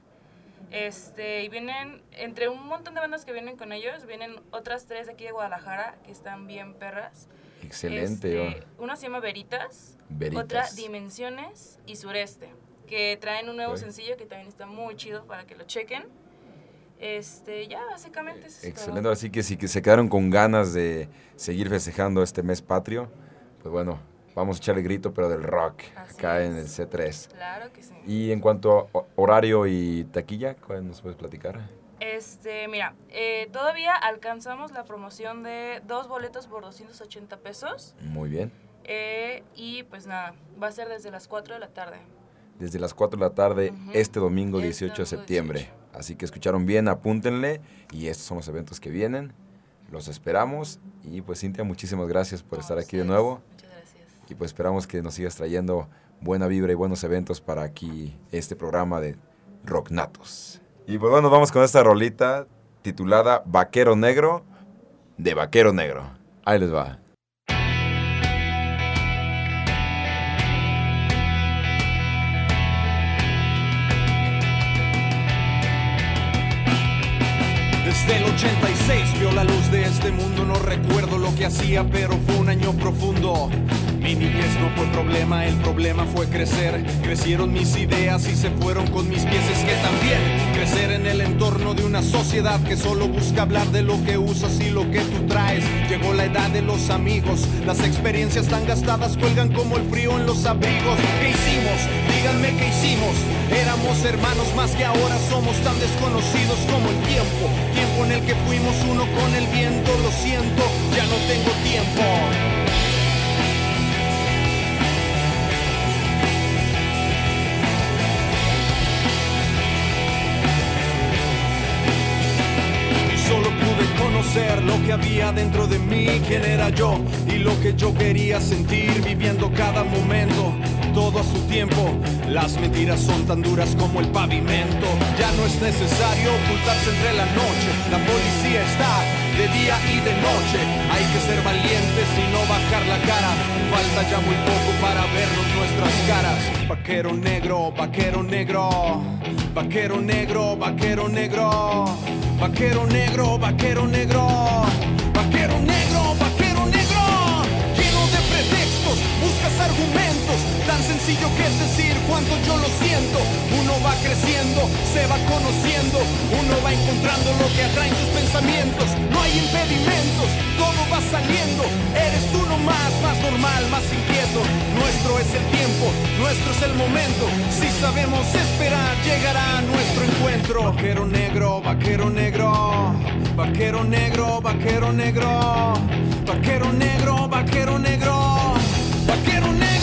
Este, y vienen, entre un montón de bandas que vienen con ellos, vienen otras tres de aquí de Guadalajara que están bien perras. Excelente. Este, una se llama Veritas, Veritas. otra Dimensiones y Sureste, que traen un nuevo Ok. sencillo que también está muy chido para que lo chequen. Este, ya básicamente eso es Excelente, todo. así que si que se quedaron con ganas de seguir festejando este mes patrio, pues bueno, vamos a echarle grito, pero del rock, acá en el C3. Claro que sí. Y en cuanto a ho- horario y taquilla, ¿cuál nos puedes platicar? Este, mira, eh, todavía alcanzamos la promoción de dos boletos por 280 pesos. Muy bien. eh, y pues nada, va a ser desde las 4 de la tarde. Desde las 4 de la tarde, Ujú. este domingo Este 18 de septiembre. Así que escucharon bien, apúntenle. Y estos son los eventos que vienen. Los esperamos. Y pues Cintia, muchísimas gracias por estar aquí de nuevo. Y pues esperamos que nos sigas trayendo buena vibra y buenos eventos para aquí este programa de Rock Natos. Y pues bueno, vamos con esta rolita titulada Vaquero Negro de Vaquero Negro. Ahí les va. Desde el 86 vio la luz mundo, no recuerdo lo que hacía, pero fue un año profundo. Mi niñez no fue problema, el problema fue crecer. Crecieron mis ideas y se fueron con mis pies. Es que también crecer en el entorno de una sociedad que solo busca hablar de lo que usas y lo que tú traes. Llegó la edad de los amigos, las experiencias tan gastadas cuelgan como el frío en los abrigos. ¿Qué hicimos? Díganme qué hicimos. Éramos hermanos más que ahora somos tan desconocidos como el tiempo. Tiempo en el que fuimos uno con el viento. Lo siento, ya no tengo tiempo. Que había dentro de mí, quién era yo y lo que yo quería sentir viviendo cada momento, todo a su tiempo. Las mentiras son tan duras como el pavimento. Ya no es necesario ocultarse entre la noche. La policía está de día y de noche. Hay que ser valientes y no bajar la cara. Falta ya muy poco para vernos nuestras caras. Vaquero negro, vaquero negro. Vaquero negro, vaquero negro. Vaquero negro, vaquero negro. Vaquero negro, vaquero negro. Lleno de pretextos, buscas argumentos. Tan sencillo que es decir cuánto yo lo siento. Uno va creciendo, se va conociendo. Uno va encontrando lo que atraen sus pensamientos. No hay impedimentos, todo va saliendo. Eres uno más, más normal, más inquieto. Nuestro es el tiempo, nuestro es el momento. Si sabemos esperar, llegará nuestro encuentro. Vaquero negro, vaquero negro. Vaquero negro, vaquero negro. Vaquero negro, vaquero negro. Vaquero negro, vaquero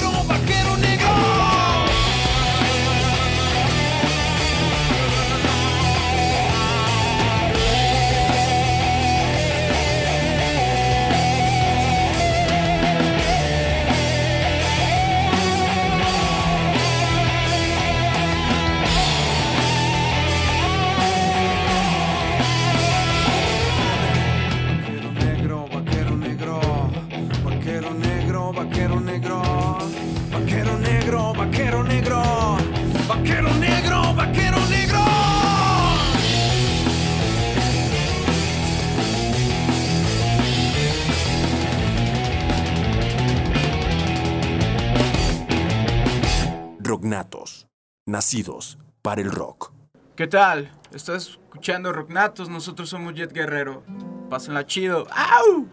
nacidos para el rock. ¿Qué tal? Estás escuchando Rocknatos, nosotros somos Jet Guerrero. Pásenla chido. ¡Au!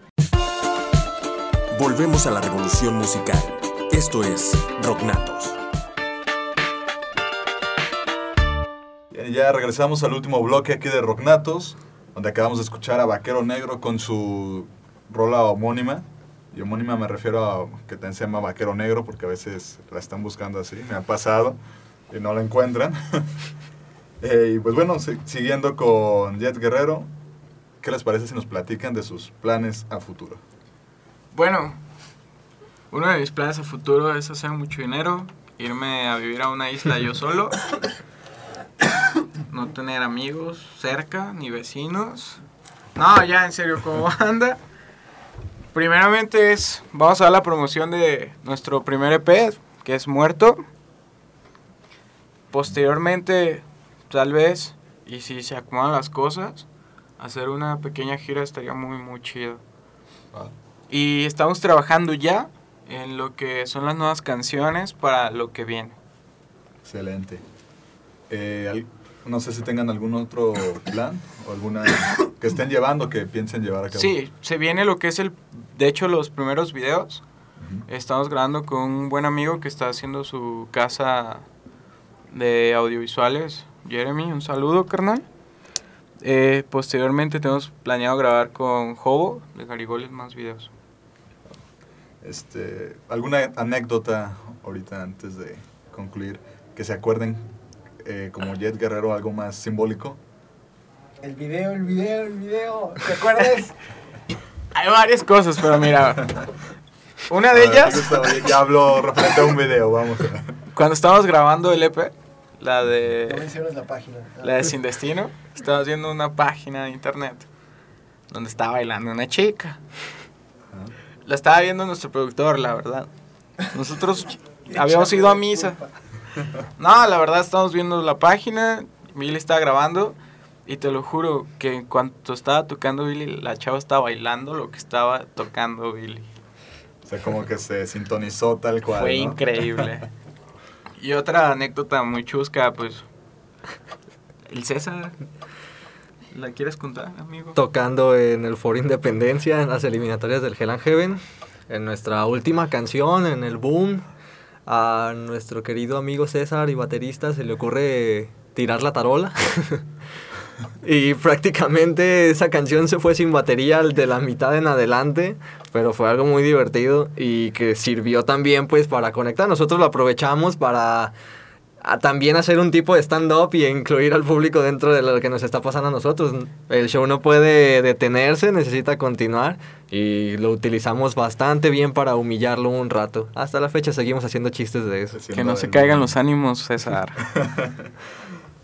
Volvemos a la revolución musical. Esto es Rocknatos. Bien, ya regresamos al último bloque aquí de Rocknatos, donde acabamos de escuchar a Vaquero Negro con su rola homónima. Y homónima me refiero a que también se llama Vaquero Negro, porque a veces la están buscando así, me ha pasado, y no la encuentran. Eh, y pues bueno, si- siguiendo con Jet Guerrero, ¿qué les parece si nos platican de sus planes a futuro? Bueno, uno de mis planes a futuro es hacer mucho dinero, irme a vivir a una isla yo solo, no tener amigos cerca, ni vecinos. No, ya en serio, ¿cómo anda? Primeramente es, vamos a dar la promoción de nuestro primer EP, que es Muerto. Posteriormente, tal vez, y si se acomodan las cosas, hacer una pequeña gira estaría muy, muy chido. Y estamos trabajando ya en lo que son las nuevas canciones para lo que viene. Excelente. Eh, no sé si tengan algún otro plan o alguna que estén llevando que piensen llevar a cabo. Sí, se viene lo que es el, de hecho los primeros videos. Estamos grabando con un buen amigo que está haciendo su casa de audiovisuales, Jeremy, un saludo carnal. Eh, posteriormente tenemos planeado grabar con Hobo de Garigoles más videos. Este, ¿Alguna anécdota ahorita antes de concluir que se acuerden eh, como Jet Guerrero algo más simbólico? El video, el video, el video. ¿Te acuerdas? Hay varias cosas, pero mira, una de ver, ellas... Gustavo, ya hablo referente a un video, vamos. Cuando estábamos grabando el EP, la No de mencionas la página. la de Sin Destino, estábamos viendo una página de internet donde estaba bailando una chica. La estaba viendo nuestro productor, la verdad. Nosotros habíamos ido a misa. No, la verdad estamos viendo la página, Billy estaba grabando y te lo juro que en cuanto estaba tocando Billy, la chava estaba bailando lo que estaba tocando Billy. O sea, como que se sintonizó tal cual. Fue ¿no? increíble. Y otra anécdota muy chusca, pues. El César. ¿La quieres contar, amigo? tocando en el Foro Independencia en las eliminatorias del Hell and Heaven. En nuestra última canción, en el boom, a nuestro querido amigo César y baterista se le ocurre tirar la tarola. y prácticamente esa canción se fue sin batería de la mitad en adelante, pero fue algo muy divertido y que sirvió también pues para conectar. Nosotros lo aprovechamos para a también hacer un tipo de stand-up y incluir al público dentro de lo que nos está pasando a nosotros. El show no puede detenerse, necesita continuar y lo utilizamos bastante bien para humillarlo un rato. Hasta la fecha seguimos haciendo chistes de eso. Que no se caigan los ánimos, César.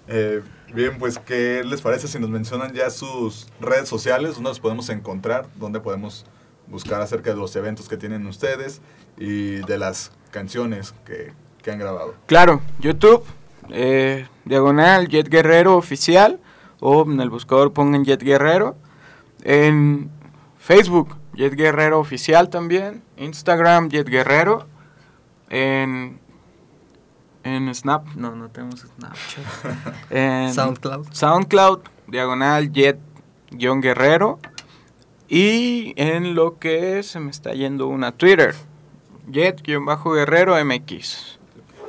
Eh, bien, pues, ¿qué les parece si nos mencionan ya sus redes sociales? ¿Dónde los podemos encontrar? ¿Dónde podemos buscar acerca de los eventos que tienen ustedes y de las canciones que, que han grabado? Claro, YouTube, eh, diagonal Jet Guerrero Oficial, o en el buscador pongan Jet Guerrero. En Facebook, Jet Guerrero Oficial también. Instagram, Jet Guerrero. En, en Snap, no, no tenemos Snapchat. En SoundCloud. SoundCloud, diagonal Jet guion Guerrero. Y en lo que se me está yendo una Twitter, Jet-Guerrero MX.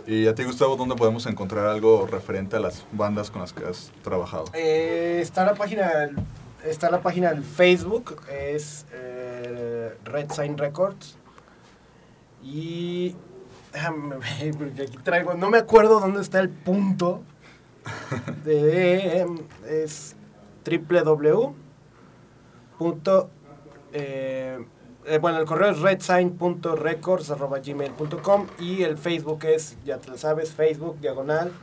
Y a ti, Gustavo, ¿dónde podemos encontrar algo referente a las bandas con las que has trabajado? Eh, está la página está la página en Facebook es eh, Red Sign Records y déjame ver, porque aquí traigo no me acuerdo dónde está el punto de es www punto eh, eh, bueno el correo es redsign.records@gmail.com y el Facebook es ya te lo sabes Facebook diagonal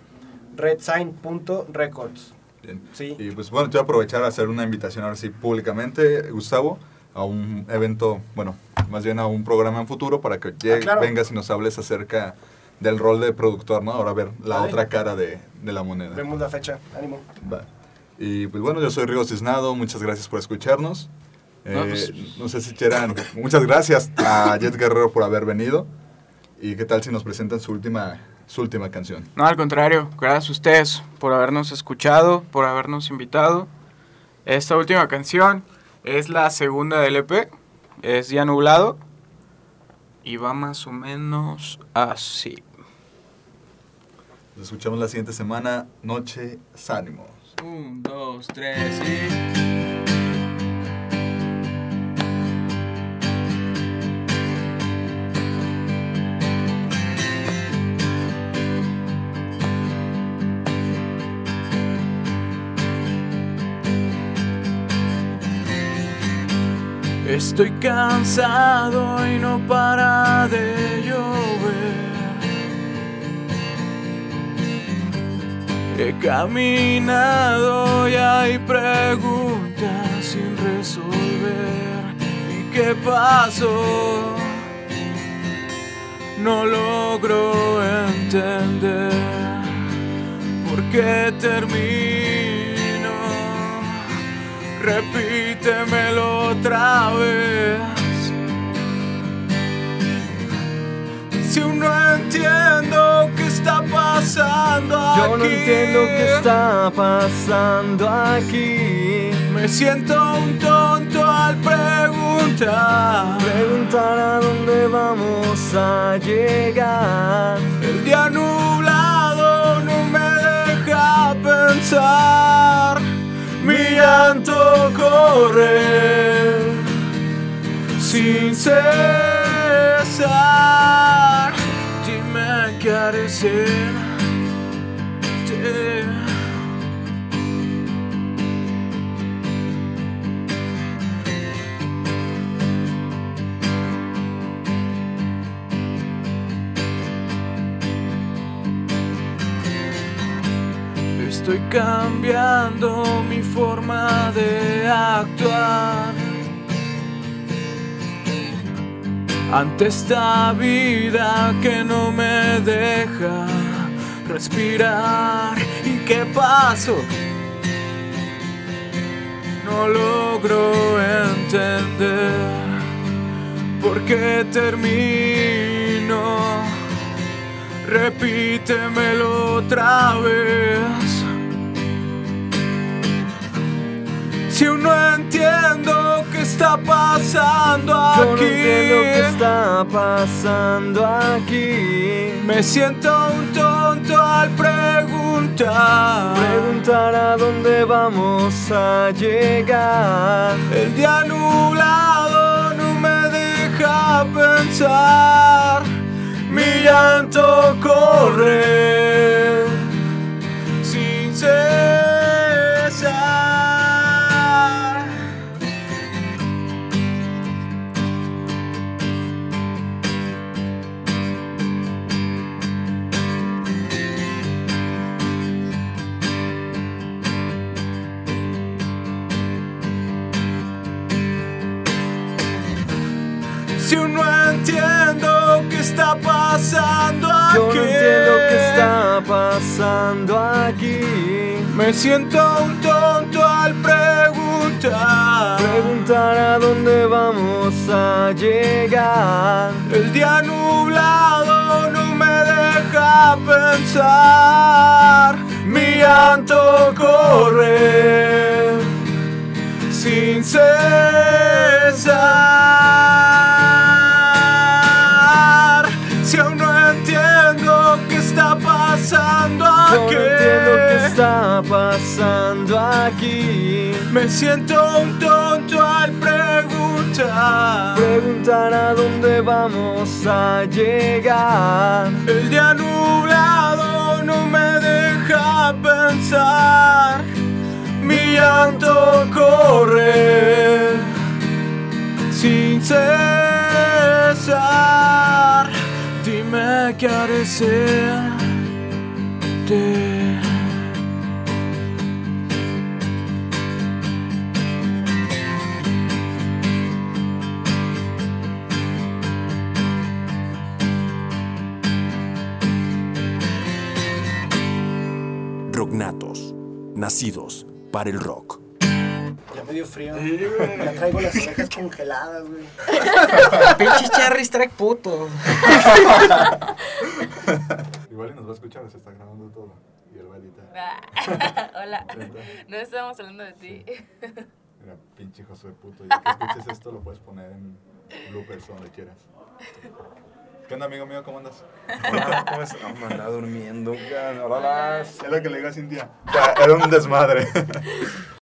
redsign.records Bien. Sí. Y pues bueno, te voy a aprovechar a hacer una invitación ahora sí públicamente, Gustavo, a un evento, bueno, más bien a un programa en futuro para que llegue- Ah, claro. vengas y nos hables acerca del rol de productor, ¿no? Ahora ver la Vale. otra cara de, de la moneda. vemos la fecha ánimo Va. Y pues bueno, yo soy Rigo Cisnado, muchas gracias por escucharnos. Eh, No, no, pues- sé si quieran, muchas gracias a Jet Guerrero por haber venido. ¿Y qué tal si nos presentan su última, su última canción? No, al contrario, gracias a ustedes por habernos escuchado, por habernos invitado. Esta última canción es la segunda del EP, es Ya Nublado, y va más o menos así. Nos escuchamos la siguiente semana, Noche Ánimos. Un, dos, tres y... Estoy cansado y no para de llover. He caminado y hay preguntas sin resolver. ¿Y qué pasó? No logro entender por qué termino. Repítemelo otra vez. Si aún no entiendo qué está pasando aquí. Yo no entiendo qué está pasando aquí. Me siento un tonto al preguntar. Preguntar a dónde vamos a llegar. El día nublado no me deja pensar. Mi llanto corre sin cesar. Dime qué haré sin ti. Estoy cambiando mi forma de actuar ante esta vida que no me deja respirar. ¿Y qué paso? No logro entender por qué termino. Repítemelo otra vez. Si aún no entiendo qué está pasando aquí. Yo no entiendo qué está pasando aquí. Me siento un tonto al preguntar. Preguntar a dónde vamos a llegar. El día nublado no me deja pensar. Mi llanto corre cesar. Si no entiendo qué está pasando aquí. Yo no entiendo qué está pasando aquí. Me siento un tonto al preguntar. Preguntar a dónde vamos a llegar. El día nublado no me deja pensar. Mi llanto corre sin cesar. Pasando no entiendo qué está pasando aquí. Me siento un tonto al preguntar. Preguntar a dónde vamos a llegar. El día nublado no me deja pensar. Mi llanto corre sin cesar. Dime qué haré de Rocknatos, nacidos para el rock. Ya me dio frío. Ya traigo las orejas congeladas, güey. Pinche Charry track puto. Igual y nos va a escuchar, se está grabando todo. Y él va a editar. Ah, Hola. No estábamos hablando de ti. Mira, pinche hijo de puto. Ya que escuches esto, lo puedes poner en bloopers donde quieras. ¿Qué onda, amigo mío? ¿Cómo andas? Hola, ¿cómo estás? No, me andaba durmiendo. Ya, hola. Es lo que le digo a Cintia. Ya, era un desmadre.